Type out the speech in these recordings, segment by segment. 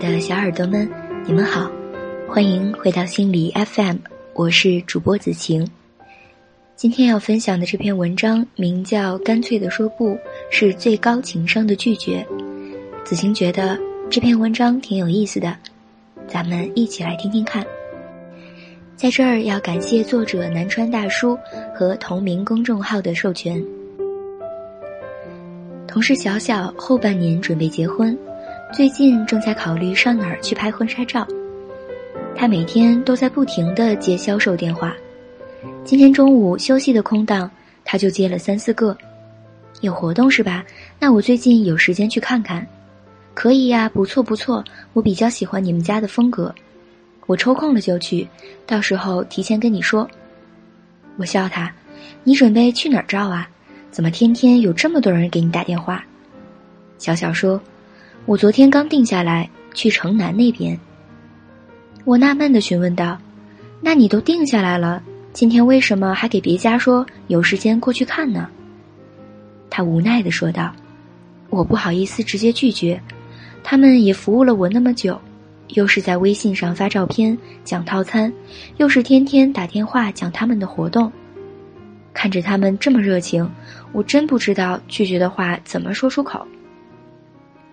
的小耳朵们，你们好，欢迎回到心理 FM，我是主播子晴。今天要分享的这篇文章名叫《干脆的说不是最高情商的拒绝》。子晴觉得这篇文章挺有意思的，咱们一起来听听看。在这儿要感谢作者南川大叔和同名公众号的授权。同事小小后半年准备结婚。最近正在考虑上哪儿去拍婚纱照，他每天都在不停的接销售电话。今天中午休息的空档，他就接了三四个。有活动是吧？那我最近有时间去看看。可以呀，不错不错，我比较喜欢你们家的风格。我抽空了就去，到时候提前跟你说。我笑他，你准备去哪儿照啊？怎么天天有这么多人给你打电话？小小说。我昨天刚定下来去城南那边。我纳闷的询问道：“那你都定下来了，今天为什么还给别家说有时间过去看呢？”他无奈的说道：“我不好意思直接拒绝，他们也服务了我那么久，又是在微信上发照片讲套餐，又是天天打电话讲他们的活动，看着他们这么热情，我真不知道拒绝的话怎么说出口。”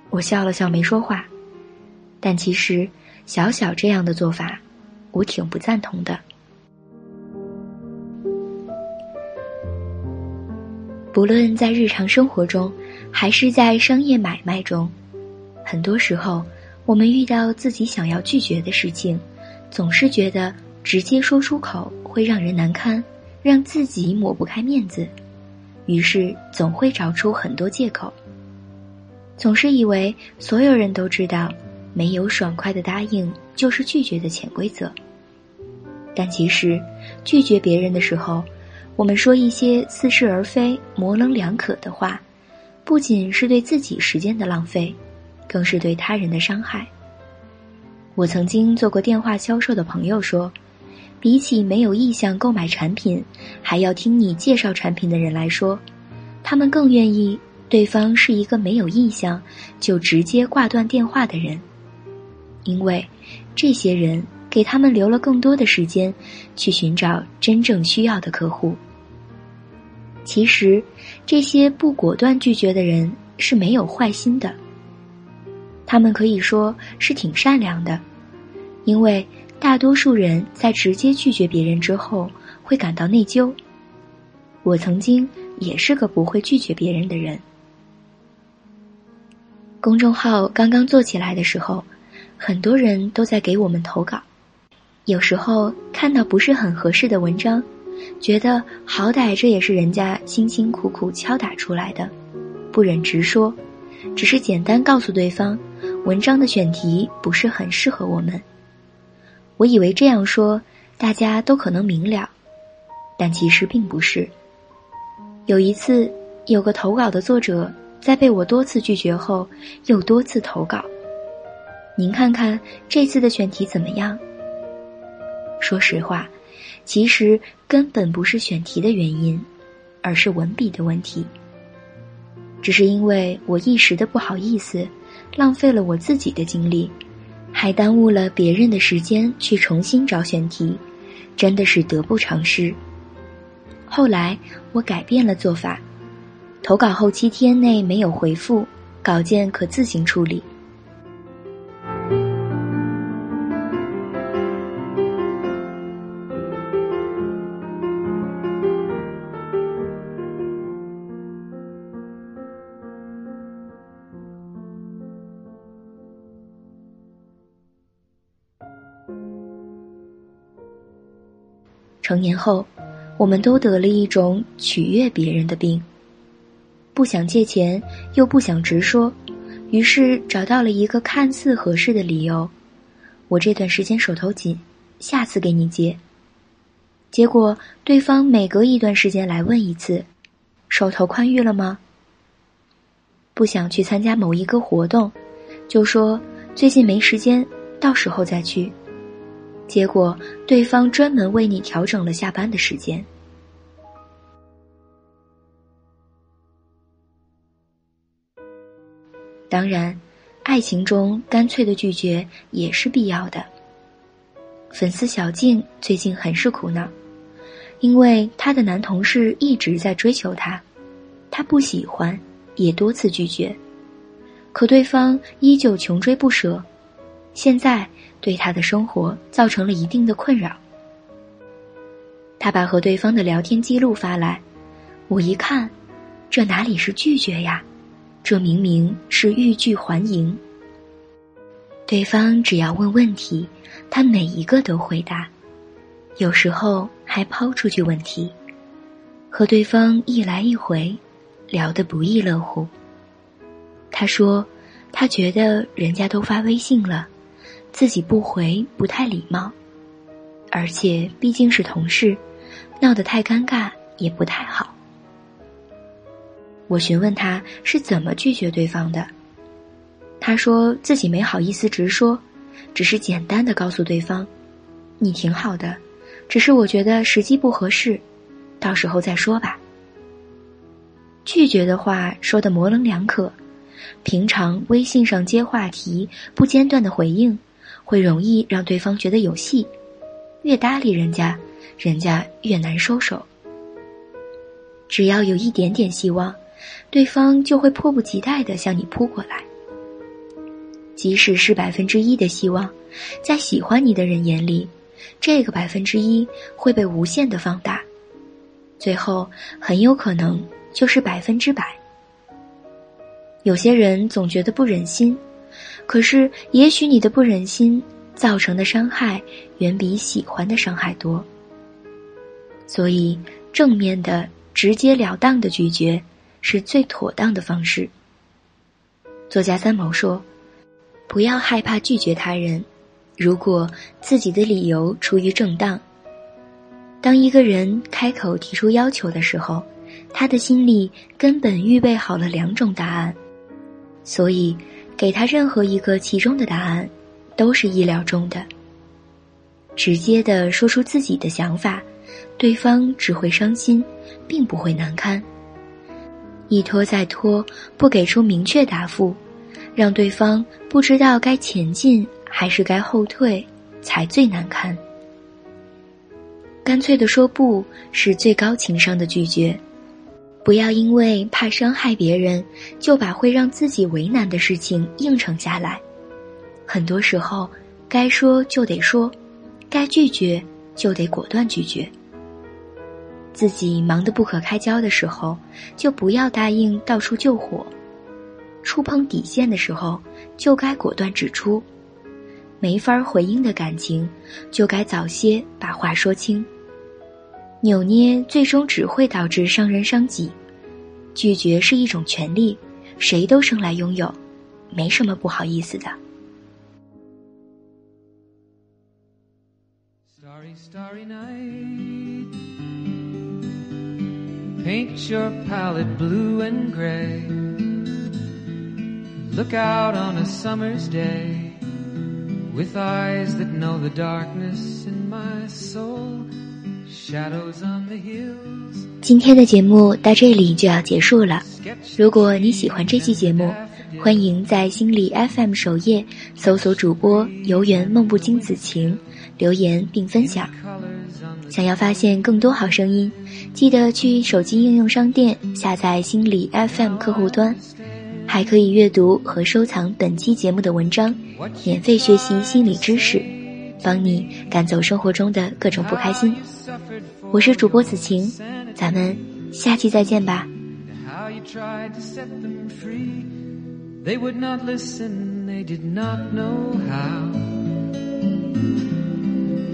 我笑了笑，没说话。但其实，小小这样的做法，我挺不赞同的。不论在日常生活中，还是在商业买卖中，很多时候，我们遇到自己想要拒绝的事情，总是觉得直接说出口会让人难堪，让自己抹不开面子，于是总会找出很多借口。总是以为所有人都知道，没有爽快的答应就是拒绝的潜规则。但其实，拒绝别人的时候，我们说一些似是而非、模棱两可的话，不仅是对自己时间的浪费，更是对他人的伤害。我曾经做过电话销售的朋友说，比起没有意向购买产品，还要听你介绍产品的人来说，他们更愿意。对方是一个没有印象就直接挂断电话的人，因为这些人给他们留了更多的时间去寻找真正需要的客户。其实，这些不果断拒绝的人是没有坏心的，他们可以说是挺善良的，因为大多数人在直接拒绝别人之后会感到内疚。我曾经也是个不会拒绝别人的人。公众号刚刚做起来的时候，很多人都在给我们投稿。有时候看到不是很合适的文章，觉得好歹这也是人家辛辛苦苦敲打出来的，不忍直说，只是简单告诉对方，文章的选题不是很适合我们。我以为这样说大家都可能明了，但其实并不是。有一次，有个投稿的作者。在被我多次拒绝后，又多次投稿。您看看这次的选题怎么样？说实话，其实根本不是选题的原因，而是文笔的问题。只是因为我一时的不好意思，浪费了我自己的精力，还耽误了别人的时间去重新找选题，真的是得不偿失。后来我改变了做法。投稿后七天内没有回复，稿件可自行处理。成年后，我们都得了一种取悦别人的病。不想借钱，又不想直说，于是找到了一个看似合适的理由。我这段时间手头紧，下次给你借。结果对方每隔一段时间来问一次，手头宽裕了吗？不想去参加某一个活动，就说最近没时间，到时候再去。结果对方专门为你调整了下班的时间。当然，爱情中干脆的拒绝也是必要的。粉丝小静最近很是苦恼，因为她的男同事一直在追求她，她不喜欢，也多次拒绝，可对方依旧穷追不舍，现在对她的生活造成了一定的困扰。他把和对方的聊天记录发来，我一看，这哪里是拒绝呀？这明明是欲拒还迎。对方只要问问题，他每一个都回答，有时候还抛出去问题，和对方一来一回，聊得不亦乐乎。他说，他觉得人家都发微信了，自己不回不太礼貌，而且毕竟是同事。闹得太尴尬也不太好。我询问他是怎么拒绝对方的，他说自己没好意思直说，只是简单的告诉对方：“你挺好的，只是我觉得时机不合适，到时候再说吧。”拒绝的话说的模棱两可，平常微信上接话题不间断的回应，会容易让对方觉得有戏，越搭理人家。人家越难收手。只要有一点点希望，对方就会迫不及待的向你扑过来。即使是百分之一的希望，在喜欢你的人眼里，这个百分之一会被无限的放大，最后很有可能就是百分之百。有些人总觉得不忍心，可是也许你的不忍心造成的伤害，远比喜欢的伤害多。所以，正面的、直截了当的拒绝是最妥当的方式。作家三毛说：“不要害怕拒绝他人，如果自己的理由出于正当。当一个人开口提出要求的时候，他的心里根本预备好了两种答案，所以给他任何一个其中的答案，都是意料中的。直接的说出自己的想法。”对方只会伤心，并不会难堪。一拖再拖，不给出明确答复，让对方不知道该前进还是该后退，才最难堪。干脆的说不是最高情商的拒绝。不要因为怕伤害别人，就把会让自己为难的事情应承下来。很多时候，该说就得说，该拒绝就得果断拒绝。自己忙得不可开交的时候，就不要答应到处救火；触碰底线的时候，就该果断指出；没法回应的感情，就该早些把话说清。扭捏最终只会导致伤人伤己。拒绝是一种权利，谁都生来拥有，没什么不好意思的。Paint your palette blue and gray look out on a summer's day with eyes that know the darkness in my soul shadows on the hills 今天的节目到这里就要结束了如果你喜欢这期节目欢迎在心理 fm 首页搜索主播游园梦不惊子晴留言并分享想要发现更多好声音，记得去手机应用商店下载心理 FM 客户端，还可以阅读和收藏本期节目的文章，免费学习心理知识，帮你赶走生活中的各种不开心。我是主播子晴，咱们下期再见吧。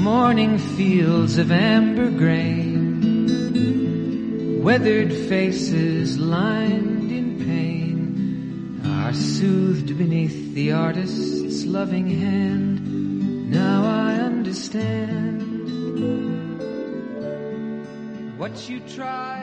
morning fields of amber grain, weathered faces lined in pain. Are soothed beneath the artist's loving hand. Now I understand what you tried.